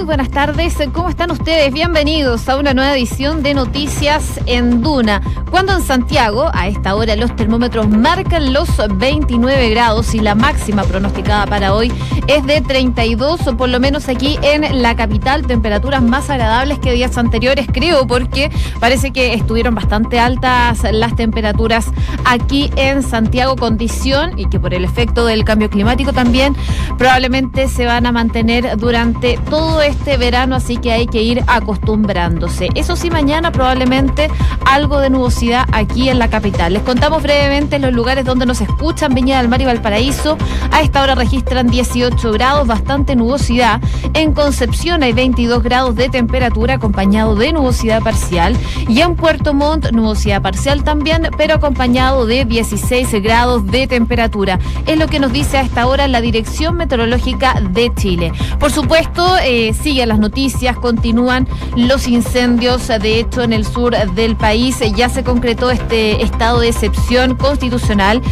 Muy buenas tardes, ¿cómo están ustedes? Bienvenidos a una nueva edición de Noticias en Duna. Cuando en Santiago, a esta hora, los termómetros marcan los 29 grados y la máxima pronosticada para hoy es de 32, o por lo menos aquí en la capital, temperaturas más agradables que días anteriores, creo, porque parece que estuvieron bastante altas las temperaturas aquí en Santiago, condición y que por el efecto del cambio climático también probablemente se van a mantener durante todo este verano, así que hay que ir acostumbrándose. Eso sí, mañana probablemente algo de nubosidad aquí en la capital. Les contamos brevemente los lugares donde nos escuchan, Viña del Mar y Valparaíso. A esta hora registran 18 grados, bastante nubosidad. En Concepción hay 22 grados de temperatura acompañado de nubosidad parcial. Y en Puerto Montt, nubosidad parcial también, pero acompañado de 16 grados de temperatura. Es lo que nos dice a esta hora la Dirección Meteorológica de Chile. Por supuesto, eh, siguen las noticias, continúan los incendios, de hecho, en el sur del país ya se concretó este estado de excepción constitucional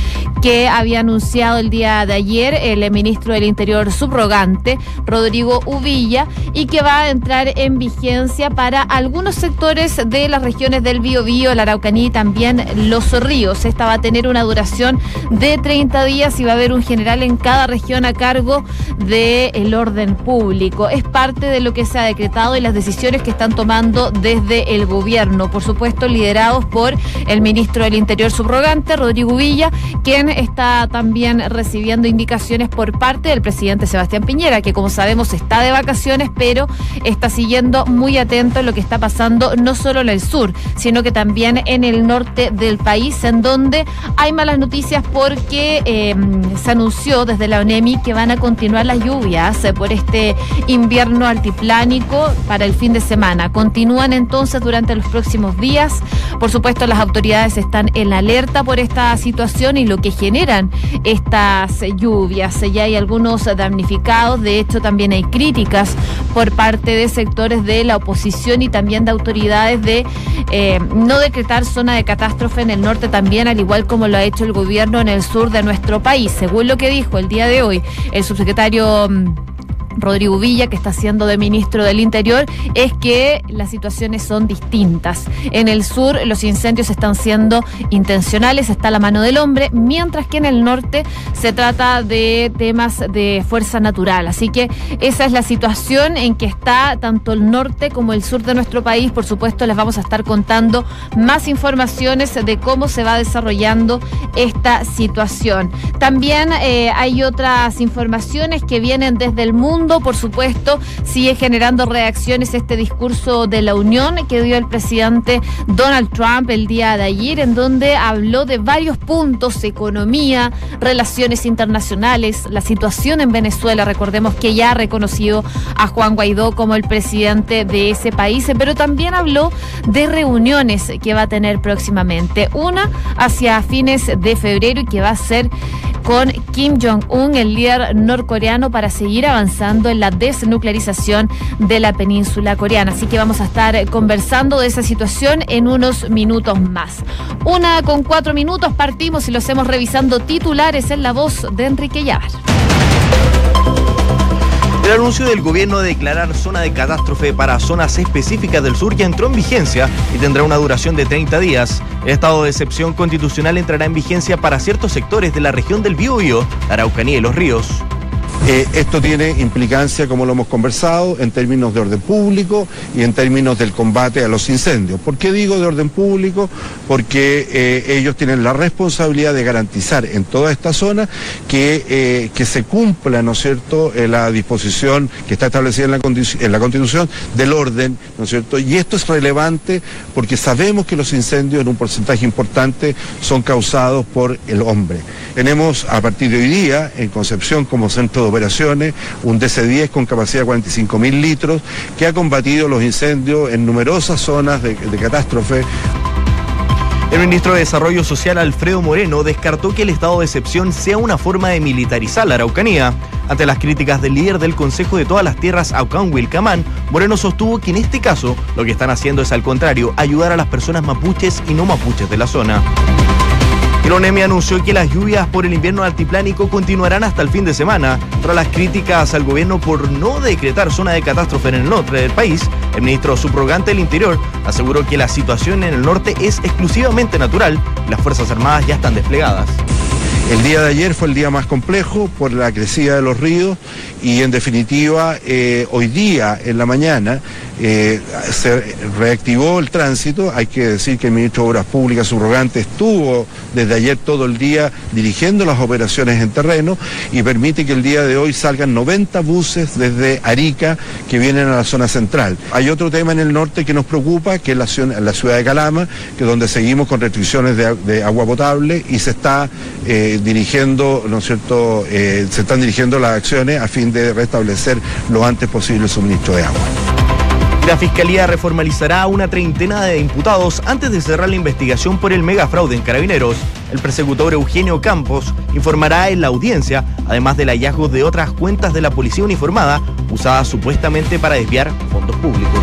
que había anunciado el día de ayer el ministro del Interior subrogante, Rodrigo Uvilla, y que va a entrar en vigencia para algunos sectores de las regiones del Biobío, la Araucanía y también los ríos. Esta va a tener una duración de 30 días y va a haber un general en cada región a cargo del orden público. Es parte de lo que se ha decretado y las decisiones que están tomando desde el gobierno, por supuesto liderados por el ministro del Interior subrogante, Rodrigo Villa, quien está también recibiendo indicaciones por parte del presidente Sebastián Piñera, que como sabemos está de vacaciones, pero está siguiendo muy atento lo que está pasando no solo en el sur, sino que también en el norte del país, en donde hay malas noticias porque eh, se anunció desde la ONEMI que van a continuar las lluvias eh, por este invierno altiplánico para el fin de semana. Continúan entonces durante los próximos días. Por supuesto, las autoridades están en alerta por esta situación y lo que generan estas lluvias. Ya hay algunos damnificados, de hecho también hay críticas por parte de sectores de la oposición y también de autoridades de eh, no decretar zona de catástrofe en el norte también, al igual como lo ha hecho el gobierno en el sur de nuestro país. Según lo que dijo el día de hoy el subsecretario mm, Rodrigo Villa, que está siendo de ministro del Interior, es que las situaciones son distintas. En el sur los incendios están siendo intencionales, está la mano del hombre, mientras que en el norte se trata de temas de fuerza natural. Así que esa es la situación en que está tanto el norte como el sur de nuestro país. Por supuesto, les vamos a estar contando más informaciones de cómo se va desarrollando esta situación. También eh, hay otras informaciones que vienen desde el mundo por supuesto, sigue generando reacciones este discurso de la Unión que dio el presidente Donald Trump el día de ayer, en donde habló de varios puntos, economía, relaciones internacionales, la situación en Venezuela. Recordemos que ya ha reconocido a Juan Guaidó como el presidente de ese país, pero también habló de reuniones que va a tener próximamente. Una hacia fines de febrero y que va a ser con Kim Jong-un, el líder norcoreano, para seguir avanzando en la desnuclearización de la península coreana. Así que vamos a estar conversando de esa situación en unos minutos más. Una con cuatro minutos partimos y lo hacemos revisando titulares en la voz de Enrique Llavar. El anuncio del gobierno de declarar zona de catástrofe para zonas específicas del sur ya entró en vigencia y tendrá una duración de 30 días. El estado de excepción constitucional entrará en vigencia para ciertos sectores de la región del Biobío, Araucanía y los ríos. Eh, esto tiene implicancia, como lo hemos conversado, en términos de orden público y en términos del combate a los incendios. ¿Por qué digo de orden público? Porque eh, ellos tienen la responsabilidad de garantizar en toda esta zona que, eh, se cumpla, ¿no es cierto?, la disposición que está establecida en la, en la Constitución del orden, ¿no es cierto? Y esto es relevante porque sabemos que los incendios en un porcentaje importante son causados por el hombre. Tenemos a partir de hoy día en Concepción como centro de operaciones un DC-10 con capacidad de 45 mil litros que ha combatido los incendios en numerosas zonas de, de catástrofe. El ministro de Desarrollo Social, Alfredo Moreno, descartó que el estado de excepción sea una forma de militarizar la Araucanía. Ante las críticas del líder del Consejo de todas las Tierras, Aucán Wilcamán, Moreno sostuvo que en este caso lo que están haciendo es al contrario, ayudar a las personas mapuches y no mapuches de la zona. El ONEMI anunció que las lluvias por el invierno altiplánico continuarán hasta el fin de semana. Tras las críticas al gobierno por no decretar zona de catástrofe en el norte del país, el ministro subrogante del Interior aseguró que la situación en el norte es exclusivamente natural y las Fuerzas Armadas ya están desplegadas. El día de ayer fue el día más complejo por la crecida de los ríos y en definitiva eh, hoy día en la mañana eh, se reactivó el tránsito. Hay que decir que el ministro de Obras Públicas subrogante estuvo desde ayer todo el día dirigiendo las operaciones en terreno y permite que el día de hoy salgan 90 buses desde Arica que vienen a la zona central. Hay otro tema en el norte que nos preocupa, que es la, ciudad de Calama, que es donde seguimos con restricciones de, agua potable y se está eh, dirigiendo, ¿no es cierto?, eh, se están dirigiendo las acciones a fin de restablecer lo antes posible el suministro de agua. La Fiscalía reformalizará a una treintena de imputados antes de cerrar la investigación por el megafraude en Carabineros. El persecutor Eugenio Campos informará en la audiencia, además del hallazgo de otras cuentas de la policía uniformada usadas supuestamente para desviar fondos públicos.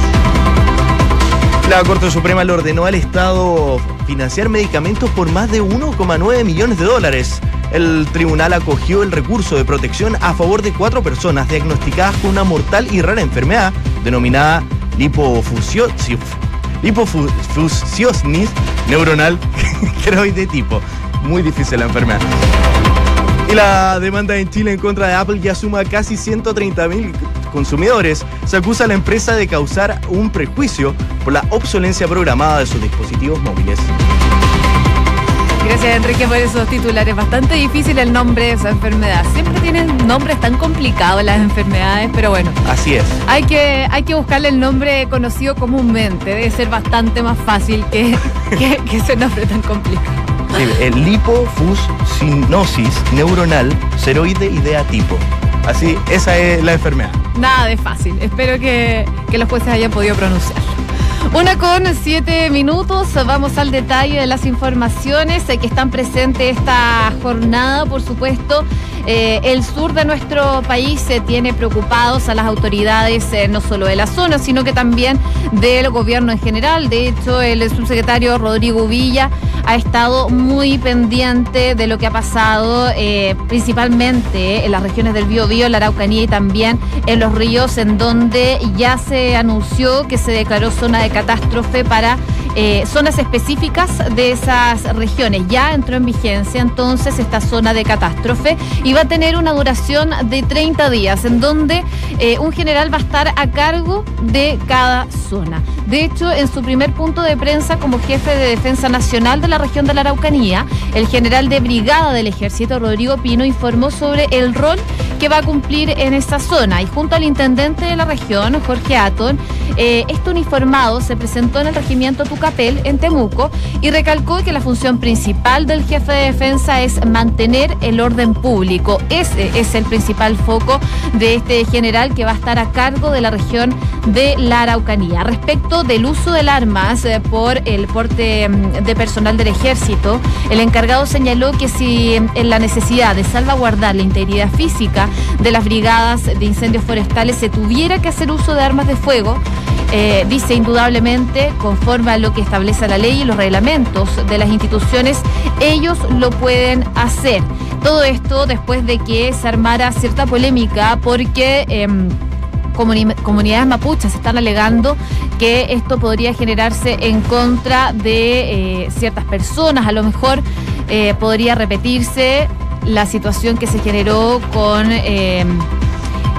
La Corte Suprema le ordenó al Estado financiar medicamentos por más de 1,9 millones de dólares. El tribunal acogió el recurso de protección a favor de cuatro personas diagnosticadas con una mortal y rara enfermedad denominada lipofusiosis neuronal de tipo. Muy difícil la enfermedad. Y la demanda en Chile en contra de Apple ya suma casi 130 mil consumidores, se acusa a la empresa de causar un prejuicio por la obsolencia programada de sus dispositivos móviles. Gracias Enrique por esos titulares. Bastante difícil el nombre de esa enfermedad. Siempre tienen nombres tan complicados las enfermedades, pero bueno. Así es. Hay que, hay que buscarle el nombre conocido comúnmente. Debe ser bastante más fácil que, que, ese nombre tan complicado. el lipofuscinosis neuronal ceroide idea tipo. Así, esa es la enfermedad. Nada de fácil. Espero que, que los jueces hayan podido pronunciarlo. Una con siete minutos, vamos al detalle de las informaciones que están presentes esta jornada, por supuesto. Eh, el sur de nuestro país se tiene preocupados a las autoridades eh, no solo de la zona, sino que también del gobierno en general. De hecho, el subsecretario Rodrigo Villa ha estado muy pendiente de lo que ha pasado, eh, principalmente en las regiones del Biobío, la Araucanía y también en los ríos, en donde ya se anunció que se declaró zona de catástrofe para eh, zonas específicas de esas regiones. Ya entró en vigencia entonces esta zona de catástrofe y va a tener una duración de 30 días, en donde eh, un general va a estar a cargo de cada zona. De hecho, en su primer punto de prensa como jefe de Defensa Nacional de la región de la Araucanía, el general de brigada del ejército, Rodrigo Pino, informó sobre el rol que va a cumplir en esa zona. Y junto al intendente de la región, Jorge Aton, eh, este uniformado se presentó en el regimiento Tucapel, en Temuco, y recalcó que la función principal del jefe de defensa es mantener el orden público. Ese es el principal foco de este general que va a estar a cargo de la región de la Araucanía. Respecto del uso de armas eh, por el porte mm, de personal del ejército, el encargado señaló que si en la necesidad de salvaguardar la integridad física de las brigadas de incendios forestales se tuviera que hacer uso de armas de fuego, eh, dice indudablemente, conforme a lo que establece la ley y los reglamentos de las instituciones, ellos lo pueden hacer. Todo esto después de que se armara cierta polémica porque... Comunidades mapuches están alegando que esto podría generarse en contra de eh, ciertas personas, a lo mejor eh, podría repetirse la situación que se generó con eh,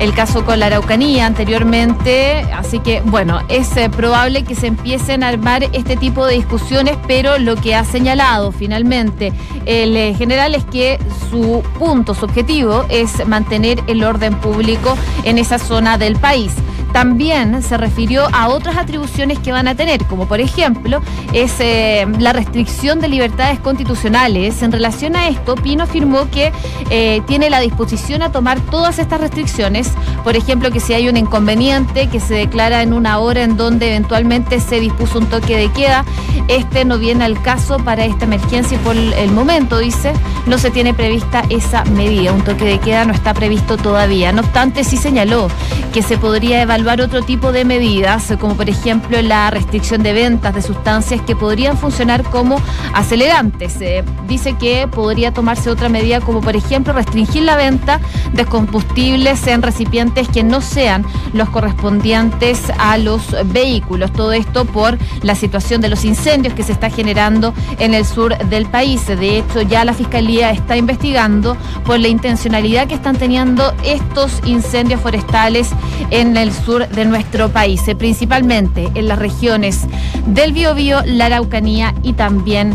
el caso con la Araucanía anteriormente. Así que, bueno, es eh, probable que se empiecen a armar este tipo de discusiones, pero lo que ha señalado finalmente el eh, general es que su punto, su objetivo es mantener el orden público en esa zona del país también se refirió a otras atribuciones que van a tener, como por ejemplo es eh, la restricción de libertades constitucionales. En relación a esto, Pino afirmó que eh, tiene la disposición a tomar todas estas restricciones, por ejemplo, que si hay un inconveniente que se declara en una hora en donde eventualmente se dispuso un toque de queda, este no viene al caso para esta emergencia y por el momento, dice, no se tiene prevista esa medida. Un toque de queda no está previsto todavía. No obstante, sí señaló que se podría evaluar otro tipo de medidas, como por ejemplo la restricción de ventas de sustancias que podrían funcionar como acelerantes. Eh, dice que podría tomarse otra medida como por ejemplo restringir la venta de combustibles en recipientes que no sean los correspondientes a los vehículos. Todo esto por la situación de los incendios que se está generando en el sur del país. De hecho, ya la Fiscalía está investigando por la intencionalidad que están teniendo estos incendios forestales en el sur de nuestro país, eh, principalmente en las regiones del Biobío, la Araucanía y también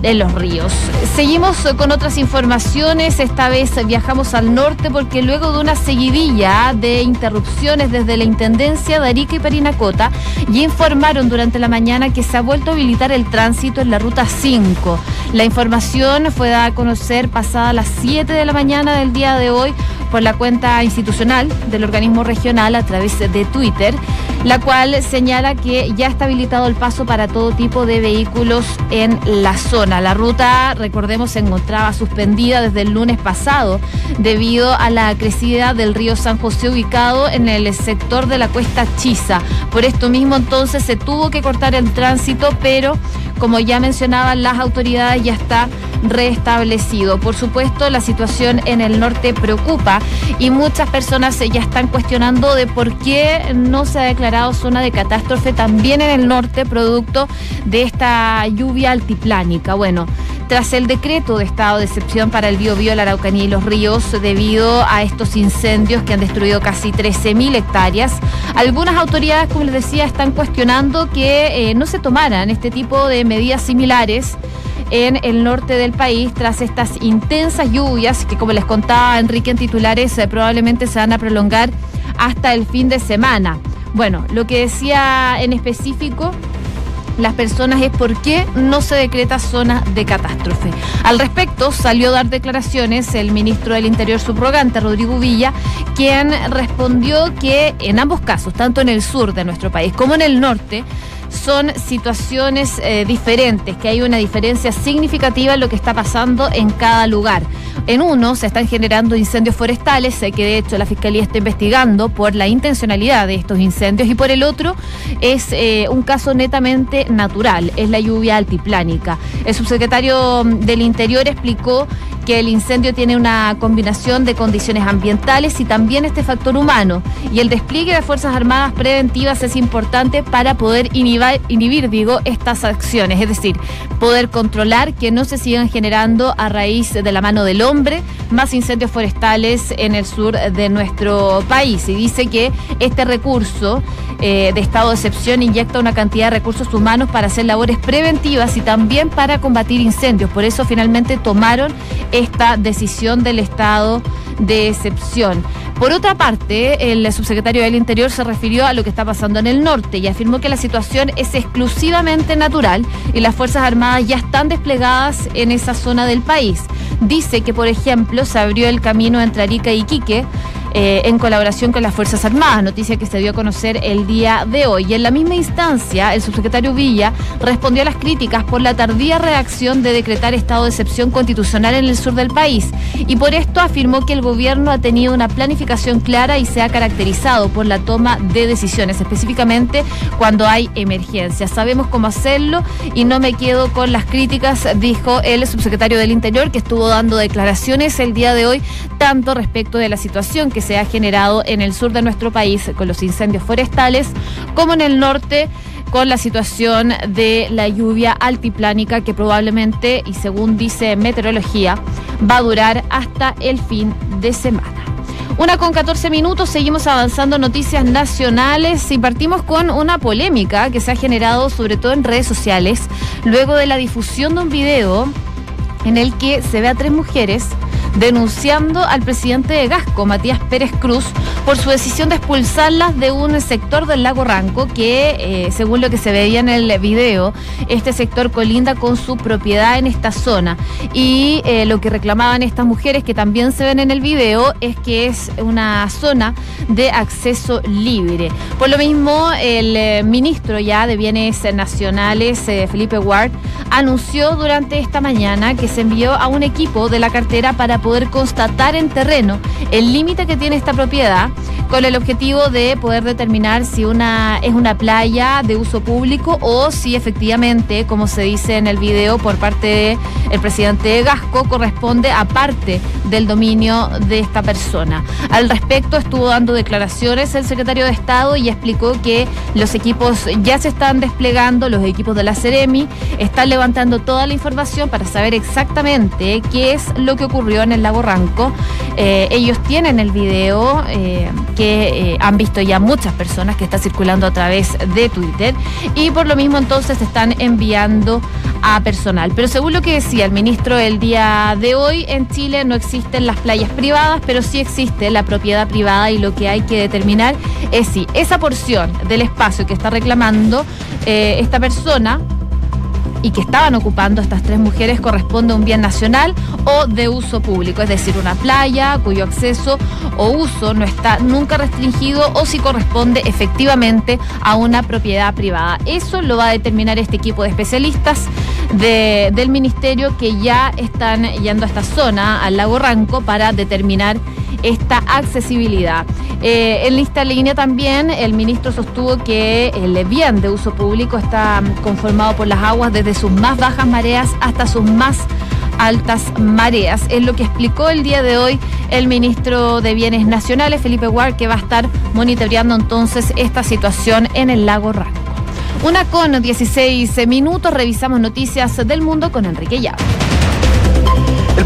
de los ríos. Seguimos con otras informaciones, esta vez viajamos al norte porque luego de una seguidilla de interrupciones desde la Intendencia de Arica y Parinacota, ya informaron durante la mañana que se ha vuelto a habilitar el tránsito en la ruta 5. La información fue dada a conocer pasada las 7 de la mañana del día de hoy por la cuenta institucional del organismo regional a través de Twitter, la cual señala que ya está habilitado el paso para todo tipo de vehículos en la zona. La ruta, recordemos, se encontraba suspendida desde el lunes pasado debido a la crecida del río San José ubicado en el sector de la cuesta Chiza. Por esto mismo entonces se tuvo que cortar el tránsito, pero como ya mencionaban las autoridades ya está restablecido. Por supuesto, la situación en el norte preocupa y muchas personas ya están cuestionando de por qué no se ha declarado zona de catástrofe también en el norte producto de esta lluvia altiplánica. Bueno, tras el decreto de estado de excepción para el Biobío, la Araucanía y los ríos debido a estos incendios que han destruido casi 13.000 hectáreas, algunas autoridades, como les decía, están cuestionando que eh, no se tomaran este tipo de medidas similares en el norte del país tras estas intensas lluvias que, como les contaba Enrique en titulares, eh, probablemente se van a prolongar hasta el fin de semana. Bueno, lo que decía en específico las personas es por qué no se decreta zona de catástrofe. Al respecto, salió a dar declaraciones el ministro del Interior subrogante, Rodrigo Villa, quien respondió que en ambos casos, tanto en el sur de nuestro país como en el norte, son situaciones eh, diferentes, que hay una diferencia significativa en lo que está pasando en cada lugar. En uno se están generando incendios forestales, que de hecho la Fiscalía está investigando por la intencionalidad de estos incendios, y por el otro es eh, un caso netamente natural, es la lluvia altiplánica. El subsecretario del Interior explicó que el incendio tiene una combinación de condiciones ambientales y también este factor humano. Y el despliegue de Fuerzas Armadas preventivas es importante para poder inhibir, digo, estas acciones, es decir, poder controlar que no se sigan generando a raíz de la mano del hombre más incendios forestales en el sur de nuestro país. Y dice que este recurso eh, de estado de excepción inyecta una cantidad de recursos humanos para hacer labores preventivas y también para combatir incendios. Por eso finalmente tomaron esta decisión del estado de excepción. Por otra parte, el subsecretario del Interior se refirió a lo que está pasando en el norte y afirmó que la situación es exclusivamente natural y las Fuerzas Armadas ya están desplegadas en esa zona del país. Dice que, por ejemplo, se abrió el camino entre Arica y Iquique eh, en colaboración con las Fuerzas Armadas, noticia que se dio a conocer el día de hoy. Y en la misma instancia, el subsecretario Villa respondió a las críticas por la tardía reacción de decretar estado de excepción constitucional en el sur del país. Y por esto afirmó que el gobierno ha tenido una planificación clara y se ha caracterizado por la toma de decisiones, específicamente cuando hay emergencias. Sabemos cómo hacerlo y no me quedo con las críticas, dijo el subsecretario del Interior, que estuvo dando declaraciones el día de hoy, tanto respecto de la situación que que se ha generado en el sur de nuestro país con los incendios forestales, como en el norte con la situación de la lluvia altiplánica que probablemente, y según dice meteorología, va a durar hasta el fin de semana. Una con 14 minutos, seguimos avanzando noticias nacionales y partimos con una polémica que se ha generado sobre todo en redes sociales luego de la difusión de un video en el que se ve a tres mujeres denunciando al presidente de Gasco, Matías Pérez Cruz, por su decisión de expulsarlas de un sector del lago Ranco que, eh, según lo que se veía en el video, este sector colinda con su propiedad en esta zona. Y eh, lo que reclamaban estas mujeres, que también se ven en el video, es que es una zona de acceso libre. Por lo mismo, el eh, ministro ya de Bienes Nacionales, Felipe Ward, anunció durante esta mañana que se envió a un equipo de la cartera para poder poder constatar en terreno el límite que tiene esta propiedad con el objetivo de poder determinar si una es una playa de uso público o si efectivamente, como se dice en el video por parte del presidente Gasco, corresponde a parte del dominio de esta persona. Al respecto estuvo dando declaraciones el secretario de Estado y explicó que los equipos ya se están desplegando, los equipos de la Ceremi están levantando toda la información para saber exactamente qué es lo que ocurrió en el lago Ranco. Eh, ellos tienen el video. Eh, que eh, han visto ya muchas personas que está circulando a través de Twitter y por lo mismo entonces están enviando a personal. Pero según lo que decía el ministro el día de hoy, en Chile no existen las playas privadas, pero sí existe la propiedad privada y lo que hay que determinar es si esa porción del espacio que está reclamando esta persona y que estaban ocupando estas tres mujeres corresponde a un bien nacional o de uso público, es decir, una playa cuyo acceso o uso no está nunca restringido o si corresponde efectivamente a una propiedad privada. Eso lo va a determinar este equipo de especialistas del ministerio que ya están yendo a esta zona, al lago Ranco, para determinar esta accesibilidad. Eh, en lista línea también el ministro sostuvo que el bien de uso público está conformado por las aguas desde sus más bajas mareas hasta sus más altas mareas. Es lo que explicó el día de hoy el ministro de Bienes Nacionales, Felipe Ward, que va a estar monitoreando entonces esta situación en el lago Ranco. Una con 16 minutos, revisamos noticias del mundo con Enrique Llave.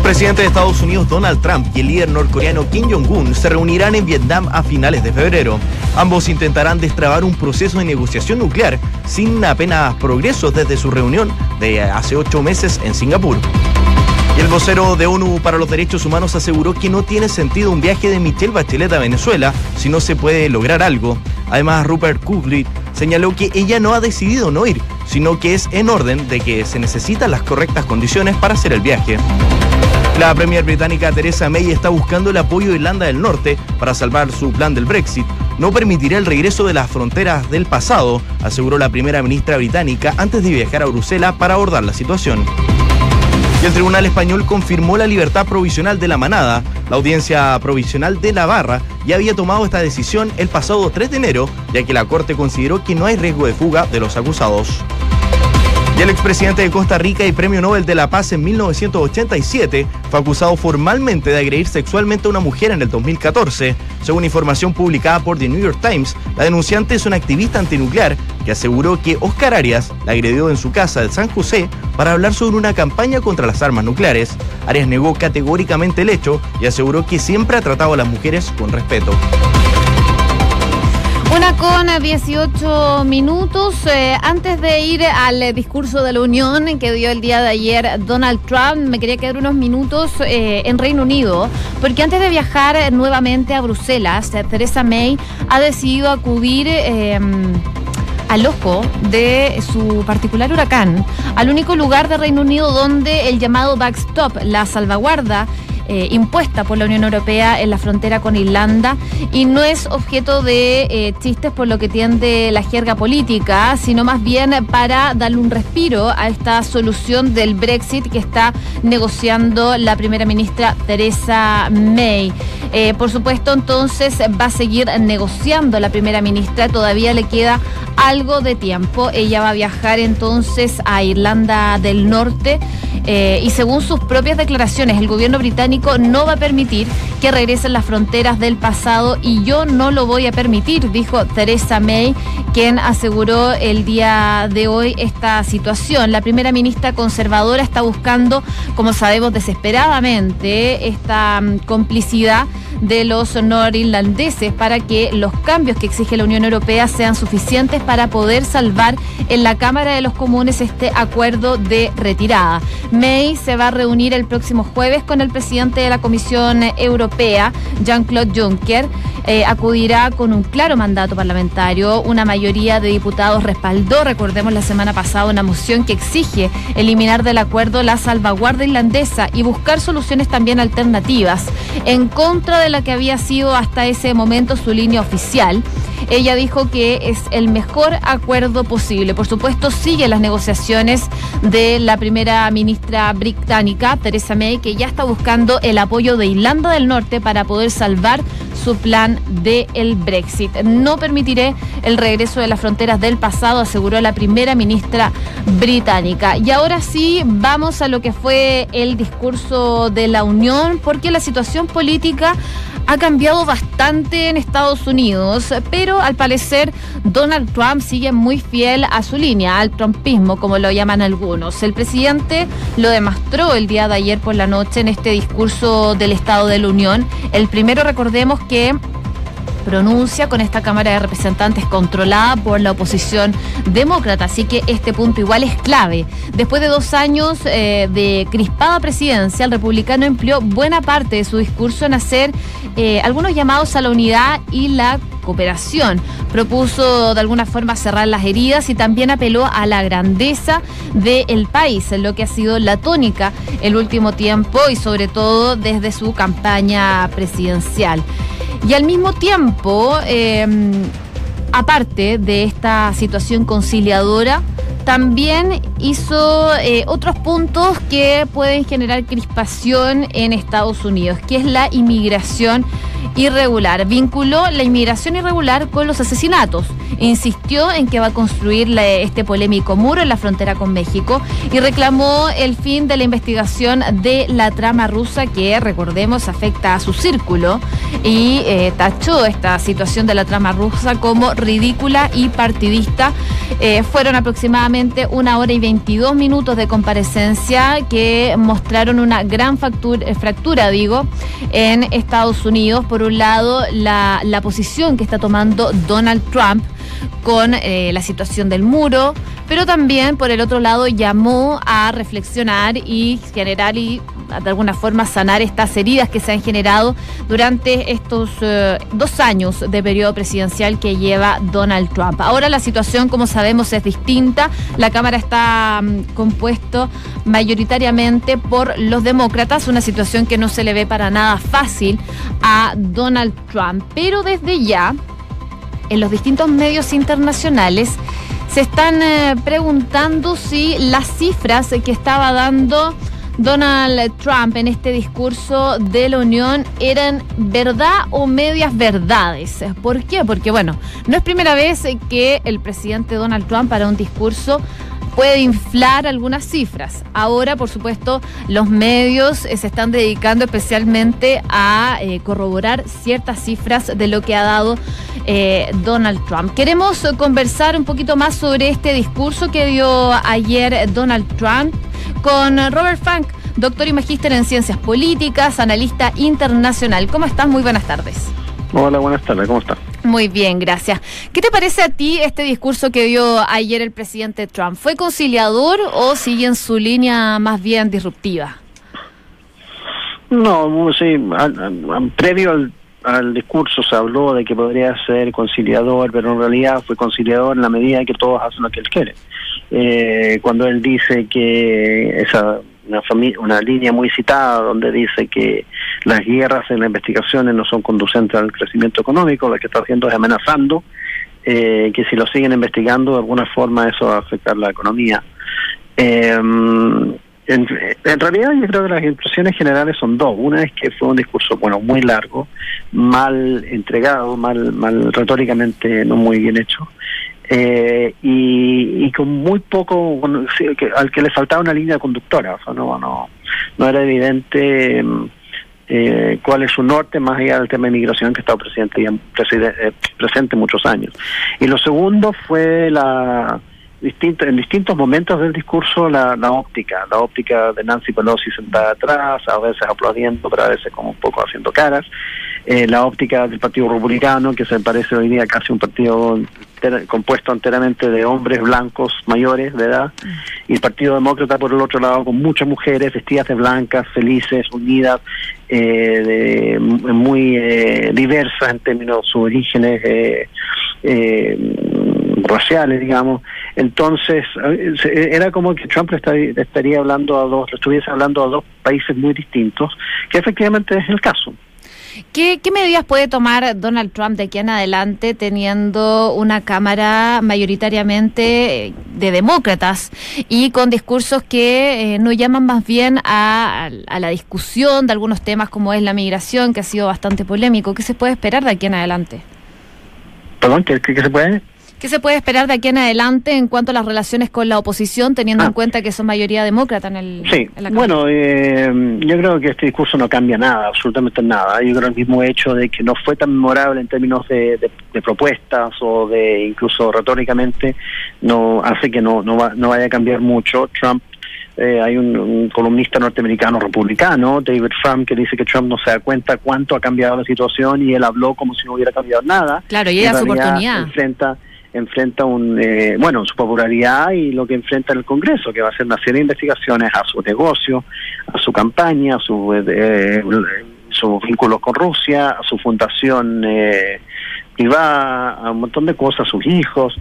El presidente de Estados Unidos, Donald Trump, y el líder norcoreano Kim Jong-un se reunirán en Vietnam a finales de febrero. Ambos intentarán destrabar un proceso de negociación nuclear sin apenas progresos desde su reunión de hace ocho meses en Singapur. Y el vocero de ONU para los Derechos Humanos aseguró que no tiene sentido un viaje de Michelle Bachelet a Venezuela si no se puede lograr algo. Además, Rupert Kublit señaló que ella no ha decidido no ir, sino que es en orden de que se necesitan las correctas condiciones para hacer el viaje. La Premier británica Theresa May está buscando el apoyo de Irlanda del Norte para salvar su plan del Brexit. No permitirá el regreso de las fronteras del pasado, aseguró la primera ministra británica antes de viajar a Bruselas para abordar la situación. Y el Tribunal Español confirmó la libertad provisional de la manada. La audiencia provisional de Navarra ya había tomado esta decisión el pasado 3 de enero, ya que la Corte consideró que no hay riesgo de fuga de los acusados. El expresidente de Costa Rica y Premio Nobel de la Paz en 1987 fue acusado formalmente de agredir sexualmente a una mujer en el 2014. Según información publicada por The New York Times, la denunciante es una activista antinuclear que aseguró que Oscar Arias la agredió en su casa de San José para hablar sobre una campaña contra las armas nucleares. Arias negó categóricamente el hecho y aseguró que siempre ha tratado a las mujeres con respeto. Una con 18 minutos. Eh, antes de ir al discurso de la Unión que dio el día de ayer Donald Trump, me quería quedar unos minutos eh, en Reino Unido, porque antes de viajar nuevamente a Bruselas, Theresa May ha decidido acudir em, al ojo de su particular huracán, al único lugar de Reino Unido donde el llamado backstop, la salvaguarda, eh, impuesta por la Unión Europea en la frontera con Irlanda y no es objeto de eh, chistes por lo que tiende la jerga política, sino más bien para darle un respiro a esta solución del Brexit que está negociando la primera ministra Teresa May. Eh, por supuesto, entonces va a seguir negociando la primera ministra, todavía le queda algo de tiempo. Ella va a viajar entonces a Irlanda del Norte y según sus propias declaraciones, el gobierno británico no va a permitir que regresen las fronteras del pasado y yo no lo voy a permitir, dijo Teresa May, quien aseguró el día de hoy esta situación. La primera ministra conservadora está buscando, como sabemos desesperadamente, esta mm, complicidad de los norirlandeses para que los cambios que exige la Unión Europea sean suficientes para poder salvar en la Cámara de los Comunes este acuerdo de retirada. May se va a reunir el próximo jueves con el presidente de la Comisión Europea, Jean-Claude Juncker. Eh, acudirá con un claro mandato parlamentario. Una mayoría de diputados respaldó, recordemos la semana pasada, una moción que exige eliminar del acuerdo la salvaguardia irlandesa y buscar soluciones también alternativas en contra de la que había sido hasta ese momento su línea oficial. ella dijo que es el mejor acuerdo posible. Por supuesto, sigue las negociaciones de la primera ministra británica, Theresa May, que ya está buscando el apoyo de Irlanda del Norte para poder salvar su plan de el Brexit. No permitiré el regreso de las fronteras del pasado, aseguró la primera ministra británica. Y ahora sí, vamos a lo que fue el discurso de la Unión, porque la situación política ha cambiado bastante en Estados Unidos, pero al parecer Donald Trump sigue muy fiel a su línea, al trumpismo, como lo llaman algunos. El presidente lo demostró el día de ayer por la noche en este discurso del Estado de la Unión. El primero, recordemos que pronuncia con esta Cámara de Representantes controlada por la oposición demócrata. Así que este punto igual es clave. Después de dos años eh, de crispada presidencia, el republicano empleó buena parte de su discurso en hacer eh, algunos llamados a la unidad y la cooperación. Propuso de alguna forma cerrar las heridas y también apeló a la grandeza del país, en lo que ha sido la tónica el último tiempo y sobre todo desde su campaña presidencial. Y al mismo tiempo, em, aparte de esta situación conciliadora, también hizo eh, otros puntos que pueden generar crispación en Estados Unidos, que es la inmigración irregular. Vinculó la inmigración irregular con los asesinatos. Insistió en que va a construir este polémico muro en la frontera con México y reclamó el fin de la investigación de la trama rusa que, recordemos, afecta a su círculo y eh, tachó esta situación de la trama rusa como ridícula y partidista. Eh, fueron aproximadamente una hora y 22 minutos de comparecencia que mostraron una gran fractura, fractura digo, en Estados Unidos por un lado, la, posición que está tomando Donald Trump con eh, la situación del muro, pero también por el otro lado llamó a reflexionar y generar y de alguna forma sanar estas heridas que se han generado durante estos eh, dos años de periodo presidencial que lleva Donald Trump. Ahora la situación, como sabemos, es distinta. La Cámara está mm, compuesto mayoritariamente por los demócratas, una situación que no se le ve para nada fácil a Donald Trump. Pero desde ya, en los distintos medios internacionales, se están eh, preguntando si las cifras que estaba dando Donald Trump en este discurso de la Unión eran verdad o medias verdades. ¿Por qué? Porque, bueno, no es primera vez que el presidente Donald Trump para un discurso puede inflar algunas cifras. Ahora, por supuesto, los medios eh, se están dedicando especialmente a eh, corroborar ciertas cifras de lo que ha dado eh, Donald Trump. Queremos conversar un poquito más sobre este discurso que dio ayer Donald Trump con Robert Frank, doctor y magíster en ciencias políticas, analista internacional. ¿Cómo estás? Muy buenas tardes. Hola, buenas tardes, ¿cómo estás? Muy bien, gracias. ¿Qué te parece a ti este discurso que dio ayer el presidente Trump? ¿Fue conciliador o sigue en su línea más bien disruptiva? No, sí, previo al, discurso se habló de que podría ser conciliador, pero en realidad fue conciliador en la medida que todos hacen lo que él quiere. Eh, cuando él dice que esa una, una línea muy citada donde dice que las guerras en las investigaciones no son conducentes al crecimiento económico, lo que está haciendo es amenazando eh, que si lo siguen investigando de alguna forma eso va a afectar la economía. Eh, en, realidad yo creo que las impresiones generales son dos. Una es que fue un discurso bueno muy largo, mal entregado, mal, mal retóricamente no muy bien hecho. Eh, y, con muy poco, al que le faltaba una línea conductora, o sea, no, no, no era evidente eh, cuál es su norte más allá del tema de migración que ha estado presente, eh, presente muchos años. Y lo segundo fue la distinto, en distintos momentos del discurso la, la óptica, la óptica de Nancy Pelosi sentada atrás, a veces aplaudiendo, pero a veces como un poco haciendo caras, eh, la óptica del Partido Republicano, que se parece hoy día casi un partido compuesto enteramente de hombres blancos mayores de edad, y el Partido Demócrata por el otro lado con muchas mujeres vestidas de blancas, felices, unidas, eh, muy eh, diversas en términos de sus orígenes eh, raciales, digamos. Entonces, era como que Trump estaría hablando a dos, estuviese hablando a dos países muy distintos, que efectivamente es el caso. ¿Qué, ¿Qué, medidas puede tomar Donald Trump de aquí en adelante teniendo una Cámara mayoritariamente eh, de demócratas y con discursos que eh, no llaman más bien a, la discusión de algunos temas como es la migración, que ha sido bastante polémico? ¿Qué se puede esperar de aquí en adelante? Perdón, ¿qué, qué, qué se puede? ¿Qué se puede esperar de aquí en adelante en cuanto a las relaciones con la oposición, teniendo ah. en cuenta que son mayoría demócrata en el Sí, en bueno, eh, yo creo que este discurso no cambia nada, absolutamente nada. Yo creo el mismo hecho de que no fue tan memorable en términos de, de, de propuestas o de incluso retóricamente, no hace que no, no, va, no vaya a cambiar mucho. Trump eh, hay un, un, columnista norteamericano republicano, David Frum, que dice que Trump no se da cuenta cuánto ha cambiado la situación y él habló como si no hubiera cambiado nada. Claro, y era su oportunidad. Enfrenta, enfrenta un, eh, bueno, su popularidad y lo que enfrenta en el Congreso, que va a hacer una serie de investigaciones a su negocio, a su campaña, a su, eh, sus vínculos con Rusia, a su fundación eh, privada, a un montón de cosas, a sus hijos.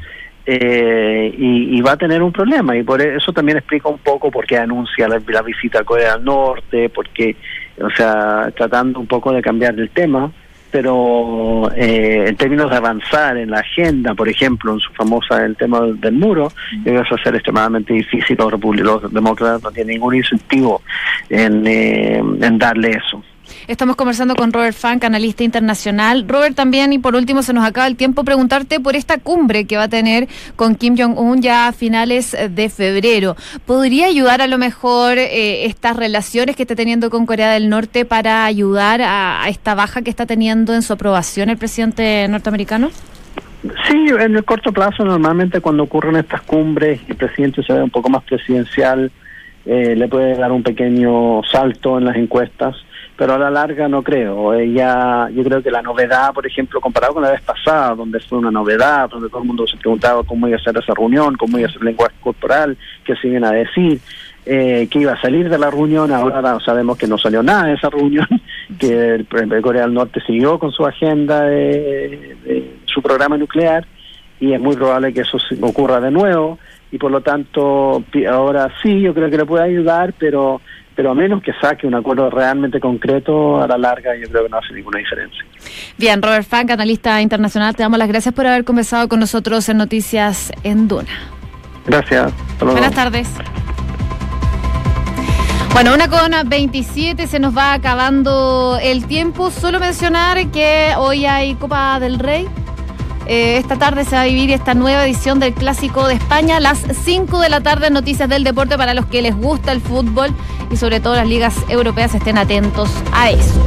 Eh, y, y, va a tener un problema y por eso también explica un poco por qué anuncia la visita a Corea del Norte, porque, o sea, tratando un poco de cambiar el tema, pero eh, en términos de avanzar en la agenda, por ejemplo, en su famosa el tema del, del muro, eso va a ser extremadamente difícil. Los, los demócratas no tienen ningún incentivo en, eh, en darle eso. Estamos conversando con Robert Funk, analista internacional. Robert, también, y por último, se nos acaba el tiempo, preguntarte por esta cumbre que va a tener con Kim Jong-un ya a finales de febrero. ¿Podría ayudar a lo mejor eh, estas relaciones que está teniendo con Corea del Norte para ayudar a, a esta baja que está teniendo en su aprobación el presidente norteamericano? Sí, en el corto plazo, normalmente cuando ocurren estas cumbres, el presidente se ve un poco más presidencial, eh, le puede dar un pequeño salto en las encuestas pero a la larga no creo. Ella, yo creo que la novedad, por ejemplo, comparado con la vez pasada, donde fue una novedad, donde todo el mundo se preguntaba cómo iba a ser esa reunión, cómo iba a ser el lenguaje corporal, qué se iban a decir, eh, que iba a salir de la reunión, ahora sabemos que no salió nada de esa reunión, que el de Corea del Norte siguió con su agenda de, de su programa nuclear y es muy probable que eso ocurra de nuevo y por lo tanto ahora sí yo creo que le puede ayudar pero pero a menos que saque un acuerdo realmente concreto a la larga, yo creo que no hace ninguna diferencia. Bien, Robert Funk, analista internacional, te damos las gracias por haber conversado con nosotros en Noticias en Duna. Gracias. Buenas tardes. Bueno, una con 27, se nos va acabando el tiempo. Solo mencionar que hoy hay Copa del Rey. Eh, esta tarde se va a vivir esta nueva edición del Clásico de España, las 5 de la tarde, noticias del deporte para los que les gusta el fútbol y sobre todo las ligas europeas estén atentos a eso.